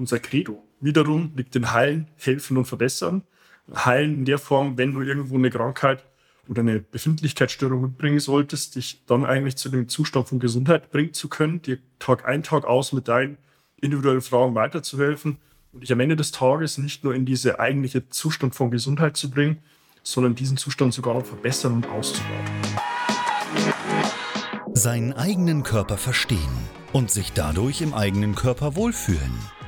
unser Credo. Wiederum liegt in Heilen, Helfen und Verbessern. Heilen in der Form, wenn du irgendwo eine Krankheit oder eine Befindlichkeitsstörung mitbringen solltest, dich dann eigentlich zu dem Zustand von Gesundheit bringen zu können, dir Tag ein, Tag aus mit deinen individuellen Fragen weiterzuhelfen und dich am Ende des Tages nicht nur in diese eigentliche Zustand von Gesundheit zu bringen, sondern diesen Zustand sogar noch verbessern und auszubauen. Seinen eigenen Körper verstehen und sich dadurch im eigenen Körper wohlfühlen.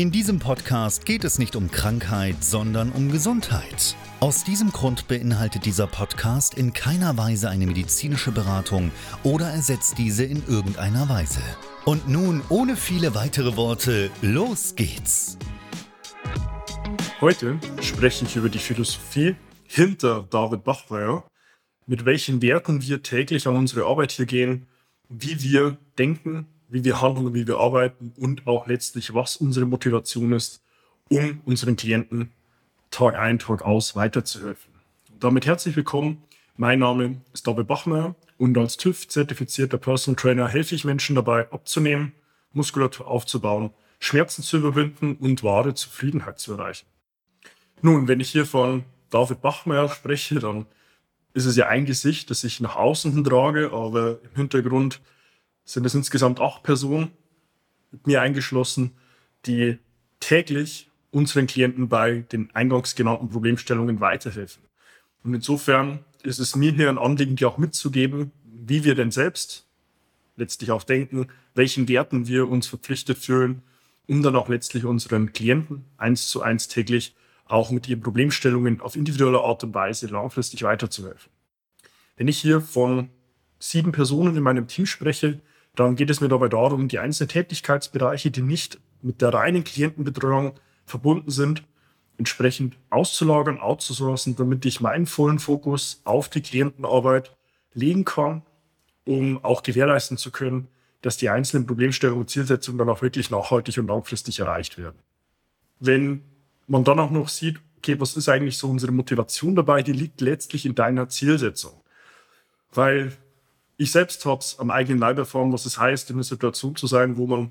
In diesem Podcast geht es nicht um Krankheit, sondern um Gesundheit. Aus diesem Grund beinhaltet dieser Podcast in keiner Weise eine medizinische Beratung oder ersetzt diese in irgendeiner Weise. Und nun, ohne viele weitere Worte, los geht's! Heute spreche ich über die Philosophie hinter David Bachmeier, mit welchen Werten wir täglich an unsere Arbeit hier gehen, wie wir denken, wie wir handeln, wie wir arbeiten und auch letztlich, was unsere Motivation ist, um unseren Klienten Tag ein, Tag aus weiterzuhelfen. Und damit herzlich willkommen. Mein Name ist David Bachmeier und als TÜV-zertifizierter Personal Trainer helfe ich Menschen dabei, abzunehmen, Muskulatur aufzubauen, Schmerzen zu überwinden und wahre Zufriedenheit zu erreichen. Nun, wenn ich hier von David Bachmeier spreche, dann ist es ja ein Gesicht, das ich nach außen trage, aber im Hintergrund sind es insgesamt acht Personen, mit mir eingeschlossen, die täglich unseren Klienten bei den eingangs genannten Problemstellungen weiterhelfen. Und insofern ist es mir hier ein Anliegen, dir auch mitzugeben, wie wir denn selbst letztlich auch denken, welchen Werten wir uns verpflichtet fühlen, um dann auch letztlich unseren Klienten eins zu eins täglich auch mit ihren Problemstellungen auf individuelle Art und Weise langfristig weiterzuhelfen. Wenn ich hier von sieben Personen in meinem Team spreche, dann geht es mir dabei darum, die einzelnen Tätigkeitsbereiche, die nicht mit der reinen Klientenbetreuung verbunden sind, entsprechend auszulagern, outzusourcen, damit ich meinen vollen Fokus auf die Klientenarbeit legen kann, um auch gewährleisten zu können, dass die einzelnen Problemstellungen und Zielsetzungen dann auch wirklich nachhaltig und langfristig erreicht werden. Wenn man dann auch noch sieht, okay, was ist eigentlich so unsere Motivation dabei, die liegt letztlich in deiner Zielsetzung. Weil ich selbst habe es am eigenen Leib erfahren, was es heißt, in einer Situation zu sein, wo man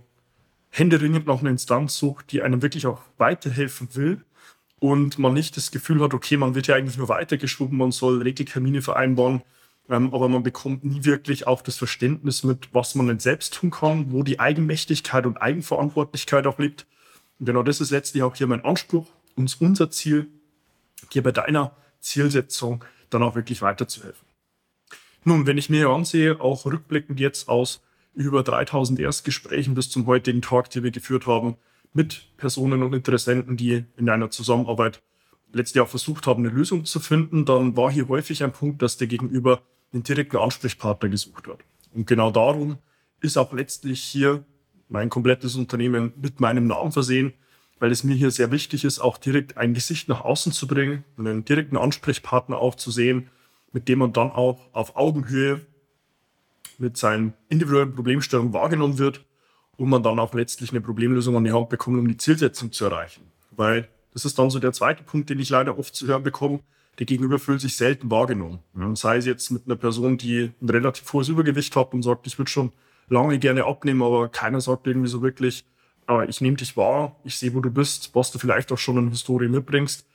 händeringend nach einer Instanz sucht, die einem wirklich auch weiterhelfen will und man nicht das Gefühl hat, okay, man wird ja eigentlich nur weitergeschoben, man soll Regeltermine vereinbaren, ähm, aber man bekommt nie wirklich auch das Verständnis mit, was man denn selbst tun kann, wo die Eigenmächtigkeit und Eigenverantwortlichkeit auch liegt. Und genau das ist letztlich auch hier mein Anspruch und unser Ziel, hier bei deiner Zielsetzung dann auch wirklich weiterzuhelfen. Nun, wenn ich mir ansehe, auch rückblickend jetzt aus über 3000 Erstgesprächen bis zum heutigen Talk, die wir geführt haben, mit Personen und Interessenten, die in einer Zusammenarbeit letztes Jahr versucht haben, eine Lösung zu finden, dann war hier häufig ein Punkt, dass der Gegenüber einen direkten Ansprechpartner gesucht hat. Und genau darum ist auch letztlich hier mein komplettes Unternehmen mit meinem Namen versehen, weil es mir hier sehr wichtig ist, auch direkt ein Gesicht nach außen zu bringen und einen direkten Ansprechpartner auch zu sehen, mit dem man dann auch auf Augenhöhe mit seinen individuellen Problemstellungen wahrgenommen wird und man dann auch letztlich eine Problemlösung an die Hand bekommt, um die Zielsetzung zu erreichen. Weil das ist dann so der zweite Punkt, den ich leider oft zu hören bekomme. Der Gegenüber fühlt sich selten wahrgenommen. Sei es jetzt mit einer Person, die ein relativ hohes Übergewicht hat und sagt, ich würde schon lange gerne abnehmen, aber keiner sagt irgendwie so wirklich, aber ich nehme dich wahr, ich sehe, wo du bist, was du vielleicht auch schon eine Historie mitbringst,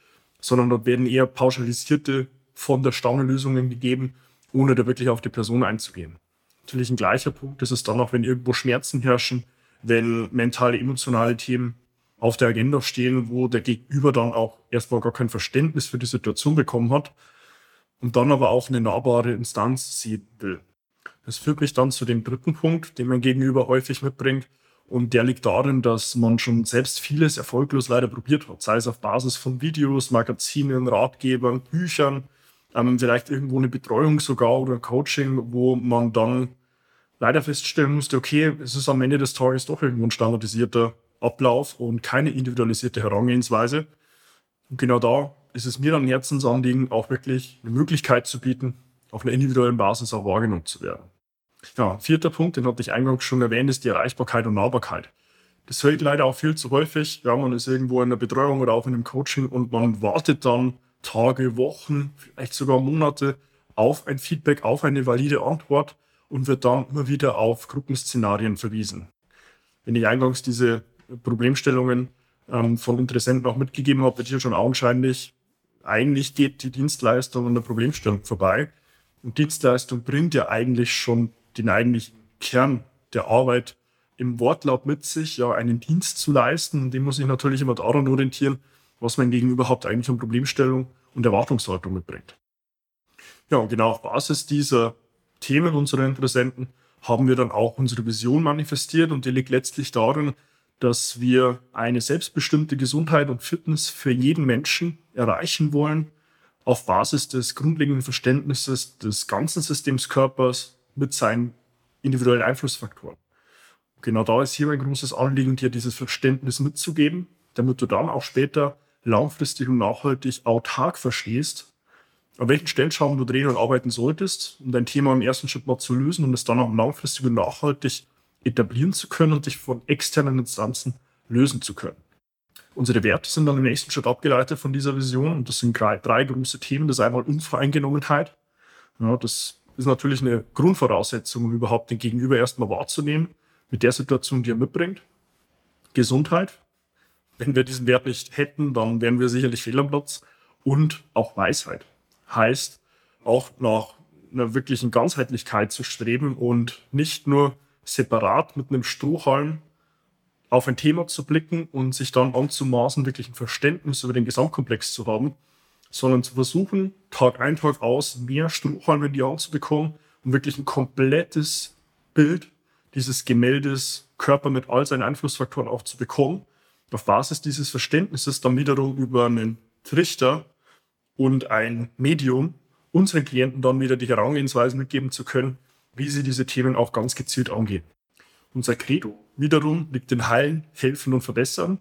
sondern dort werden eher pauschalisierte von der Stange Lösungen gegeben, ohne da wirklich auf die Person einzugehen. Natürlich ein gleicher Punkt ist es dann auch, wenn irgendwo Schmerzen herrschen, wenn mentale, emotionale Themen auf der Agenda stehen, wo der Gegenüber dann auch erstmal gar kein Verständnis für die Situation bekommen hat, und dann aber auch eine nahbare Instanz sehen will. Das führt mich dann zu dem dritten Punkt, den mein Gegenüber häufig mitbringt. Und der liegt darin, dass man schon selbst vieles erfolglos leider probiert hat. Sei es auf Basis von Videos, Magazinen, Ratgebern, Büchern, ähm, vielleicht irgendwo eine Betreuung sogar oder Coaching, wo man dann leider feststellen musste, okay, es ist am Ende des Tages doch irgendwo ein standardisierter Ablauf und keine individualisierte Herangehensweise. Und genau da ist es mir dann Herzensanliegen, auch wirklich eine Möglichkeit zu bieten, auf einer individuellen Basis auch wahrgenommen zu werden. Ja, vierter Punkt, den hatte ich eingangs schon erwähnt, ist die Erreichbarkeit und Nahbarkeit. Das ich leider auch viel zu häufig. Ja, man ist irgendwo in einer Betreuung oder auch in einem Coaching und man wartet dann Tage, Wochen, vielleicht sogar Monate auf ein Feedback, auf eine valide Antwort und wird dann immer wieder auf Gruppenszenarien verwiesen. Wenn ich eingangs diese Problemstellungen ähm, von Interessenten auch mitgegeben habe, wird hier schon augenscheinlich, eigentlich geht die Dienstleistung an der Problemstellung vorbei. Und Dienstleistung bringt ja eigentlich schon den eigentlichen Kern der Arbeit im Wortlaut mit sich, ja, einen Dienst zu leisten. Und dem muss ich natürlich immer daran orientieren, was mein Gegenüber überhaupt eigentlich an Problemstellung und Erwartungshaltung mitbringt. Ja, und genau auf Basis dieser Themen unserer Interessenten haben wir dann auch unsere Vision manifestiert und die liegt letztlich darin, dass wir eine selbstbestimmte Gesundheit und Fitness für jeden Menschen erreichen wollen, auf Basis des grundlegenden Verständnisses des ganzen Systems Körpers mit seinen individuellen Einflussfaktoren. Genau da ist hier ein großes Anliegen, dir dieses Verständnis mitzugeben, damit du dann auch später langfristig und nachhaltig autark verstehst, an welchen Stellschrauben du drehen und arbeiten solltest, um dein Thema im ersten Schritt mal zu lösen und es dann auch langfristig und nachhaltig etablieren zu können und dich von externen Instanzen lösen zu können. Unsere Werte sind dann im nächsten Schritt abgeleitet von dieser Vision und das sind drei, drei große Themen. Das ist einmal Unvoreingenommenheit. Ja, das ist natürlich eine Grundvoraussetzung, um überhaupt den Gegenüber erstmal wahrzunehmen, mit der Situation, die er mitbringt. Gesundheit. Wenn wir diesen Wert nicht hätten, dann wären wir sicherlich fehl am Platz. Und auch Weisheit. Heißt, auch nach einer wirklichen Ganzheitlichkeit zu streben und nicht nur separat mit einem Strohhalm auf ein Thema zu blicken und sich dann anzumaßen, wirklich ein Verständnis über den Gesamtkomplex zu haben, sondern zu versuchen, Tag ein, Tag aus mehr Strohhalme in die Hand zu bekommen, um wirklich ein komplettes Bild dieses Gemäldes Körper mit all seinen Einflussfaktoren auch zu bekommen. Auf Basis dieses Verständnisses dann wiederum über einen Trichter und ein Medium unseren Klienten dann wieder die Herangehensweise mitgeben zu können, wie sie diese Themen auch ganz gezielt angehen. Unser Credo wiederum liegt in Heilen, Helfen und Verbessern.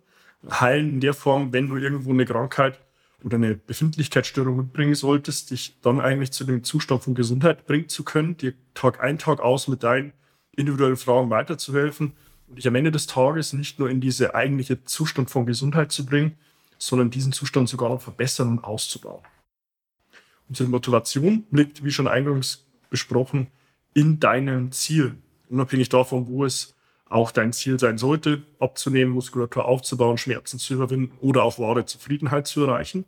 Heilen in der Form, wenn du irgendwo eine Krankheit oder eine Befindlichkeitsstörung mitbringen solltest, dich dann eigentlich zu dem Zustand von Gesundheit bringen zu können, dir Tag ein, Tag aus mit deinen individuellen Fragen weiterzuhelfen und dich am Ende des Tages nicht nur in diese eigentliche Zustand von Gesundheit zu bringen, sondern diesen Zustand sogar noch verbessern und auszubauen. Unsere Motivation liegt, wie schon eingangs besprochen, in deinem Ziel. Unabhängig davon, wo es auch dein Ziel sein sollte, abzunehmen, Muskulatur aufzubauen, Schmerzen zu überwinden oder auch wahre Zufriedenheit zu erreichen.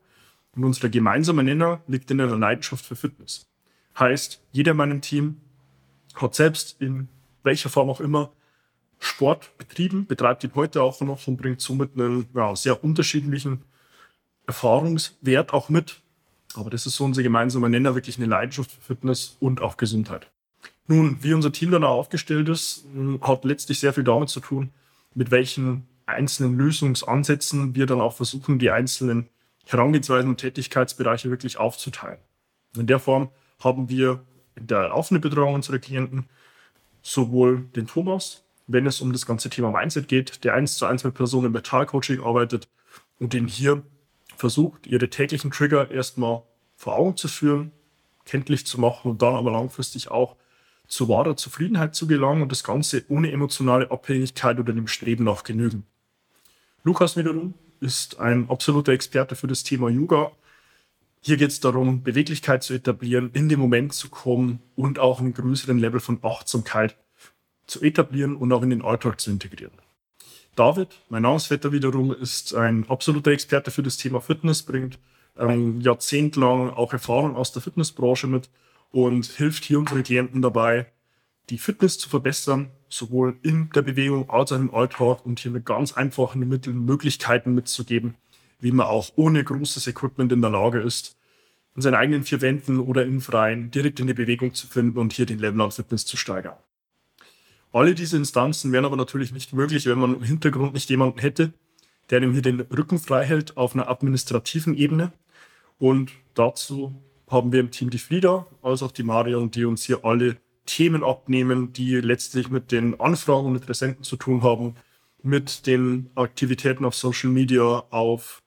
Und unser gemeinsamer Nenner liegt in der Leidenschaft für Fitness. Heißt, jeder in meinem Team hat selbst in welcher Form auch immer Sport betrieben, betreibt ihn heute auch noch und bringt somit einen ja, sehr unterschiedlichen Erfahrungswert auch mit. Aber das ist so unser gemeinsamer Nenner, wirklich eine Leidenschaft für Fitness und auch Gesundheit. Nun, wie unser Team dann auch aufgestellt ist, hat letztlich sehr viel damit zu tun, mit welchen einzelnen Lösungsansätzen wir dann auch versuchen, die einzelnen Herangehensweisen und Tätigkeitsbereiche wirklich aufzuteilen. In der Form haben wir in der laufenden Betreuung unserer Klienten sowohl den Thomas, wenn es um das ganze Thema Mindset geht, der eins zu eins mit Personen im Mentalcoaching arbeitet und den hier versucht, ihre täglichen Trigger erstmal vor Augen zu führen, kenntlich zu machen und dann aber langfristig auch zu wahrer Zufriedenheit zu gelangen und das Ganze ohne emotionale Abhängigkeit oder dem Streben nach Genügen. Lukas wiederum ist ein absoluter Experte für das Thema Yoga. Hier geht es darum, Beweglichkeit zu etablieren, in den Moment zu kommen und auch einen größeren Level von Achtsamkeit zu etablieren und auch in den Alltag zu integrieren. David, mein Namensvetter wiederum, ist ein absoluter Experte für das Thema Fitness, bringt ähm, jahrzehntelang auch Erfahrung aus der Fitnessbranche mit und hilft hier unseren Klienten dabei, die Fitness zu verbessern, sowohl in der Bewegung als auch im Alltag und hier mit ganz einfachen Mitteln Möglichkeiten mitzugeben, wie man auch ohne großes Equipment in der Lage ist, in seinen eigenen vier Wänden oder im Freien direkt in die Bewegung zu finden und hier den Level an Fitness zu steigern. Alle diese Instanzen wären aber natürlich nicht möglich, wenn man im Hintergrund nicht jemanden hätte, der ihm hier den Rücken frei hält auf einer administrativen Ebene. Und dazu haben wir im Team die Frieda, als auch die Marion, die uns hier alle Themen abnehmen, die letztlich mit den Anfragen und Interessenten zu tun haben, mit den Aktivitäten auf Social Media, auf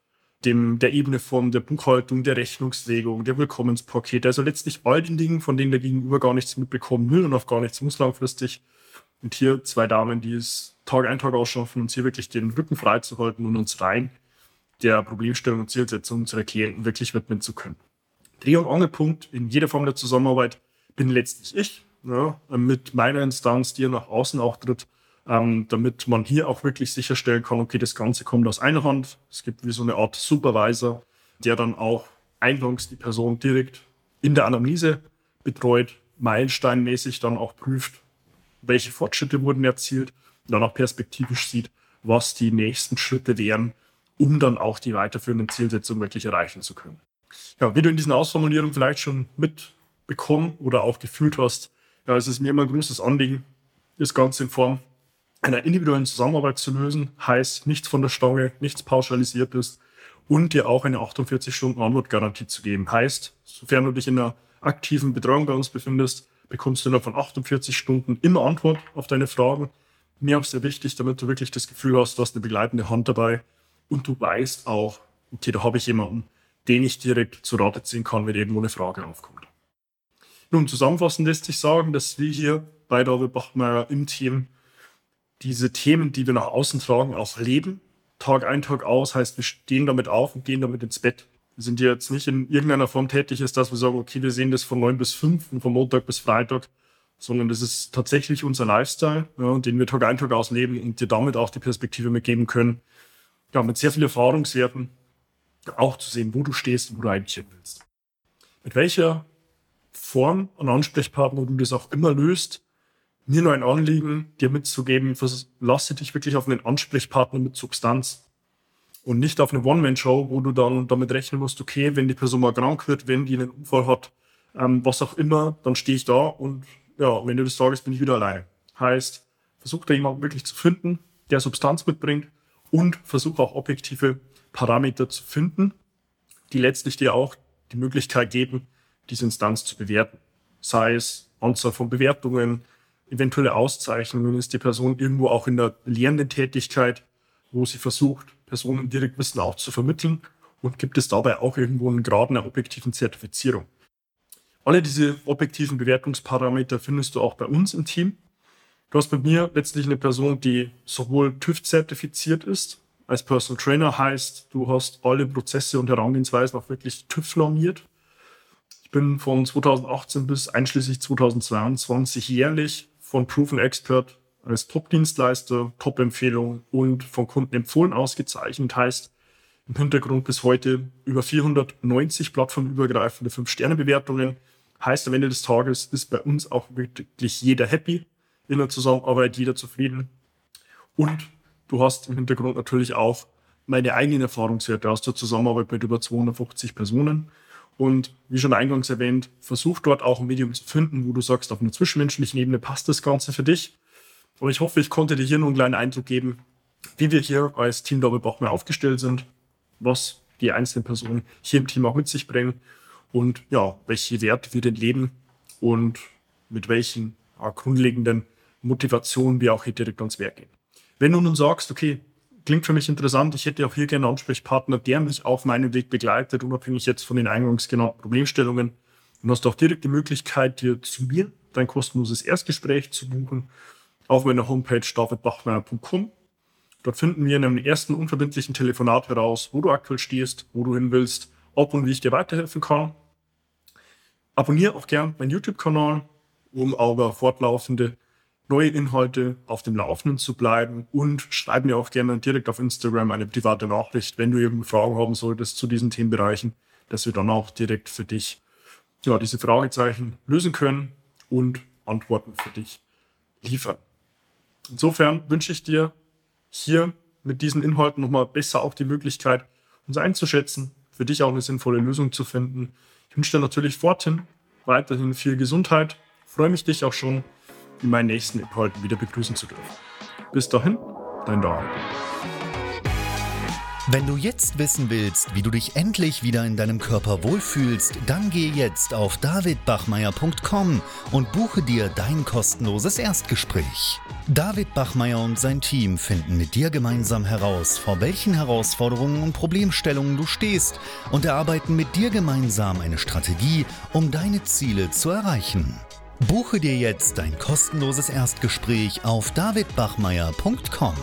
dem, der Ebene von der Buchhaltung, der Rechnungslegung, der Willkommenspakete, also letztlich all den Dingen, von denen der Gegenüber gar nichts mitbekommen will und auch gar nichts muss langfristig. Und hier zwei Damen, die es Tag ein, Tag ausschaffen, uns hier wirklich den Rücken frei zu halten und uns rein der Problemstellung und Zielsetzung unserer Klienten wirklich widmen zu können. Dreh- und Angelpunkt in jeder Form der Zusammenarbeit bin letztlich ich, ja, mit meiner Instanz, die nach außen auch tritt, ähm, damit man hier auch wirklich sicherstellen kann, okay, das Ganze kommt aus einer Hand. Es gibt wie so eine Art Supervisor, der dann auch eingangs die Person direkt in der Anamnese betreut, meilensteinmäßig dann auch prüft, welche Fortschritte wurden erzielt und dann auch perspektivisch sieht, was die nächsten Schritte wären, um dann auch die weiterführenden Zielsetzungen wirklich erreichen zu können. Ja, wie du in diesen Ausformulierungen vielleicht schon mitbekommen oder auch gefühlt hast, ja, es ist mir immer ein großes Anliegen, das Ganze in Form einer individuellen Zusammenarbeit zu lösen, heißt nichts von der Stange, nichts pauschalisiertes und dir auch eine 48 Stunden Antwortgarantie zu geben. Heißt, sofern du dich in einer aktiven Betreuung bei uns befindest, bekommst du innerhalb von 48 Stunden immer Antwort auf deine Fragen. Mir auch sehr wichtig, damit du wirklich das Gefühl hast, du hast eine begleitende Hand dabei und du weißt auch, okay, da habe ich jemanden, den ich direkt zu Rate ziehen kann, wenn irgendwo eine Frage aufkommt. Nun, zusammenfassend lässt sich sagen, dass wir hier bei David Bachmeier im Team diese Themen, die wir nach außen tragen, auch leben. Tag ein, Tag aus heißt, wir stehen damit auf und gehen damit ins Bett. Sind jetzt nicht in irgendeiner Form tätig, ist, dass wir sagen, okay, wir sehen das von neun bis fünf und von Montag bis Freitag, sondern das ist tatsächlich unser Lifestyle, ja, den wir Tag ein, Tag aus leben und dir damit auch die Perspektive mitgeben können, ja, mit sehr vielen Erfahrungswerten auch zu sehen, wo du stehst und wo du eigentlich hin willst. Mit welcher Form und Ansprechpartner du das auch immer löst, mir nur ein Anliegen, dir mitzugeben, lasse dich wirklich auf einen Ansprechpartner mit Substanz und nicht auf eine One-Man-Show, wo du dann damit rechnen musst, okay, wenn die Person mal krank wird, wenn die einen Unfall hat, ähm, was auch immer, dann stehe ich da und ja, wenn du das sagst, bin ich wieder allein. Heißt, versuch da jemanden wirklich zu finden, der Substanz mitbringt und versuch auch objektive Parameter zu finden, die letztlich dir auch die Möglichkeit geben, diese Instanz zu bewerten. Sei es Anzahl von Bewertungen, eventuelle Auszeichnungen, ist die Person irgendwo auch in der lehrenden Tätigkeit, wo sie versucht, Personen direkt Wissen auch zu vermitteln und gibt es dabei auch irgendwo einen Grad einer objektiven Zertifizierung. Alle diese objektiven Bewertungsparameter findest du auch bei uns im Team. Du hast bei mir letztlich eine Person, die sowohl TÜV zertifiziert ist, als Personal Trainer heißt, du hast alle Prozesse und Herangehensweisen auch wirklich TÜV normiert. Ich bin von 2018 bis einschließlich 2022 jährlich von Proven Expert als Top-Dienstleister, Top-Empfehlung und von Kunden empfohlen ausgezeichnet. Heißt im Hintergrund bis heute über 490 plattformübergreifende 5-Sterne-Bewertungen. Heißt am Ende des Tages ist bei uns auch wirklich jeder happy in der Zusammenarbeit, jeder zufrieden. Und du hast im Hintergrund natürlich auch meine eigenen Erfahrungswerte aus der Zusammenarbeit mit über 250 Personen. Und wie schon eingangs erwähnt, versuch dort auch ein Medium zu finden, wo du sagst, auf einer zwischenmenschlichen Ebene passt das Ganze für dich. Und ich hoffe, ich konnte dir hier nur einen kleinen Eindruck geben, wie wir hier als Team Doppelbach mehr aufgestellt sind, was die einzelnen Personen hier im Team auch mit sich bringen und ja, welche Werte wir denn leben und mit welchen ja, grundlegenden Motivationen wir auch hier direkt ans Werk gehen. Wenn du nun sagst, okay, klingt für mich interessant. Ich hätte auch hier gerne einen Ansprechpartner, der mich auf meinem Weg begleitet, unabhängig jetzt von den eingangs genannten Problemstellungen. Und hast auch direkt die Möglichkeit, dir zu mir dein kostenloses Erstgespräch zu buchen auf meiner Homepage davidbachmeier.com. Dort finden wir in einem ersten unverbindlichen Telefonat heraus, wo du aktuell stehst, wo du hin willst, ob und wie ich dir weiterhelfen kann. Abonniere auch gern meinen YouTube-Kanal, um aber fortlaufende neue Inhalte auf dem Laufenden zu bleiben und schreib mir auch gerne direkt auf Instagram eine private Nachricht, wenn du eben Fragen haben solltest zu diesen Themenbereichen, dass wir dann auch direkt für dich ja, diese Fragezeichen lösen können und Antworten für dich liefern. Insofern wünsche ich dir hier mit diesen Inhalten nochmal besser auch die Möglichkeit, uns einzuschätzen, für dich auch eine sinnvolle Lösung zu finden. Ich wünsche dir natürlich forthin weiterhin viel Gesundheit. Freue mich, dich auch schon in meinen nächsten Inhalten wieder begrüßen zu dürfen. Bis dahin, dein David. Wenn du jetzt wissen willst, wie du dich endlich wieder in deinem Körper wohlfühlst, dann geh jetzt auf davidbachmeier.com und buche dir dein kostenloses Erstgespräch. David Bachmeier und sein Team finden mit dir gemeinsam heraus, vor welchen Herausforderungen und Problemstellungen du stehst und erarbeiten mit dir gemeinsam eine Strategie, um deine Ziele zu erreichen. Buche dir jetzt dein kostenloses Erstgespräch auf davidbachmeier.com.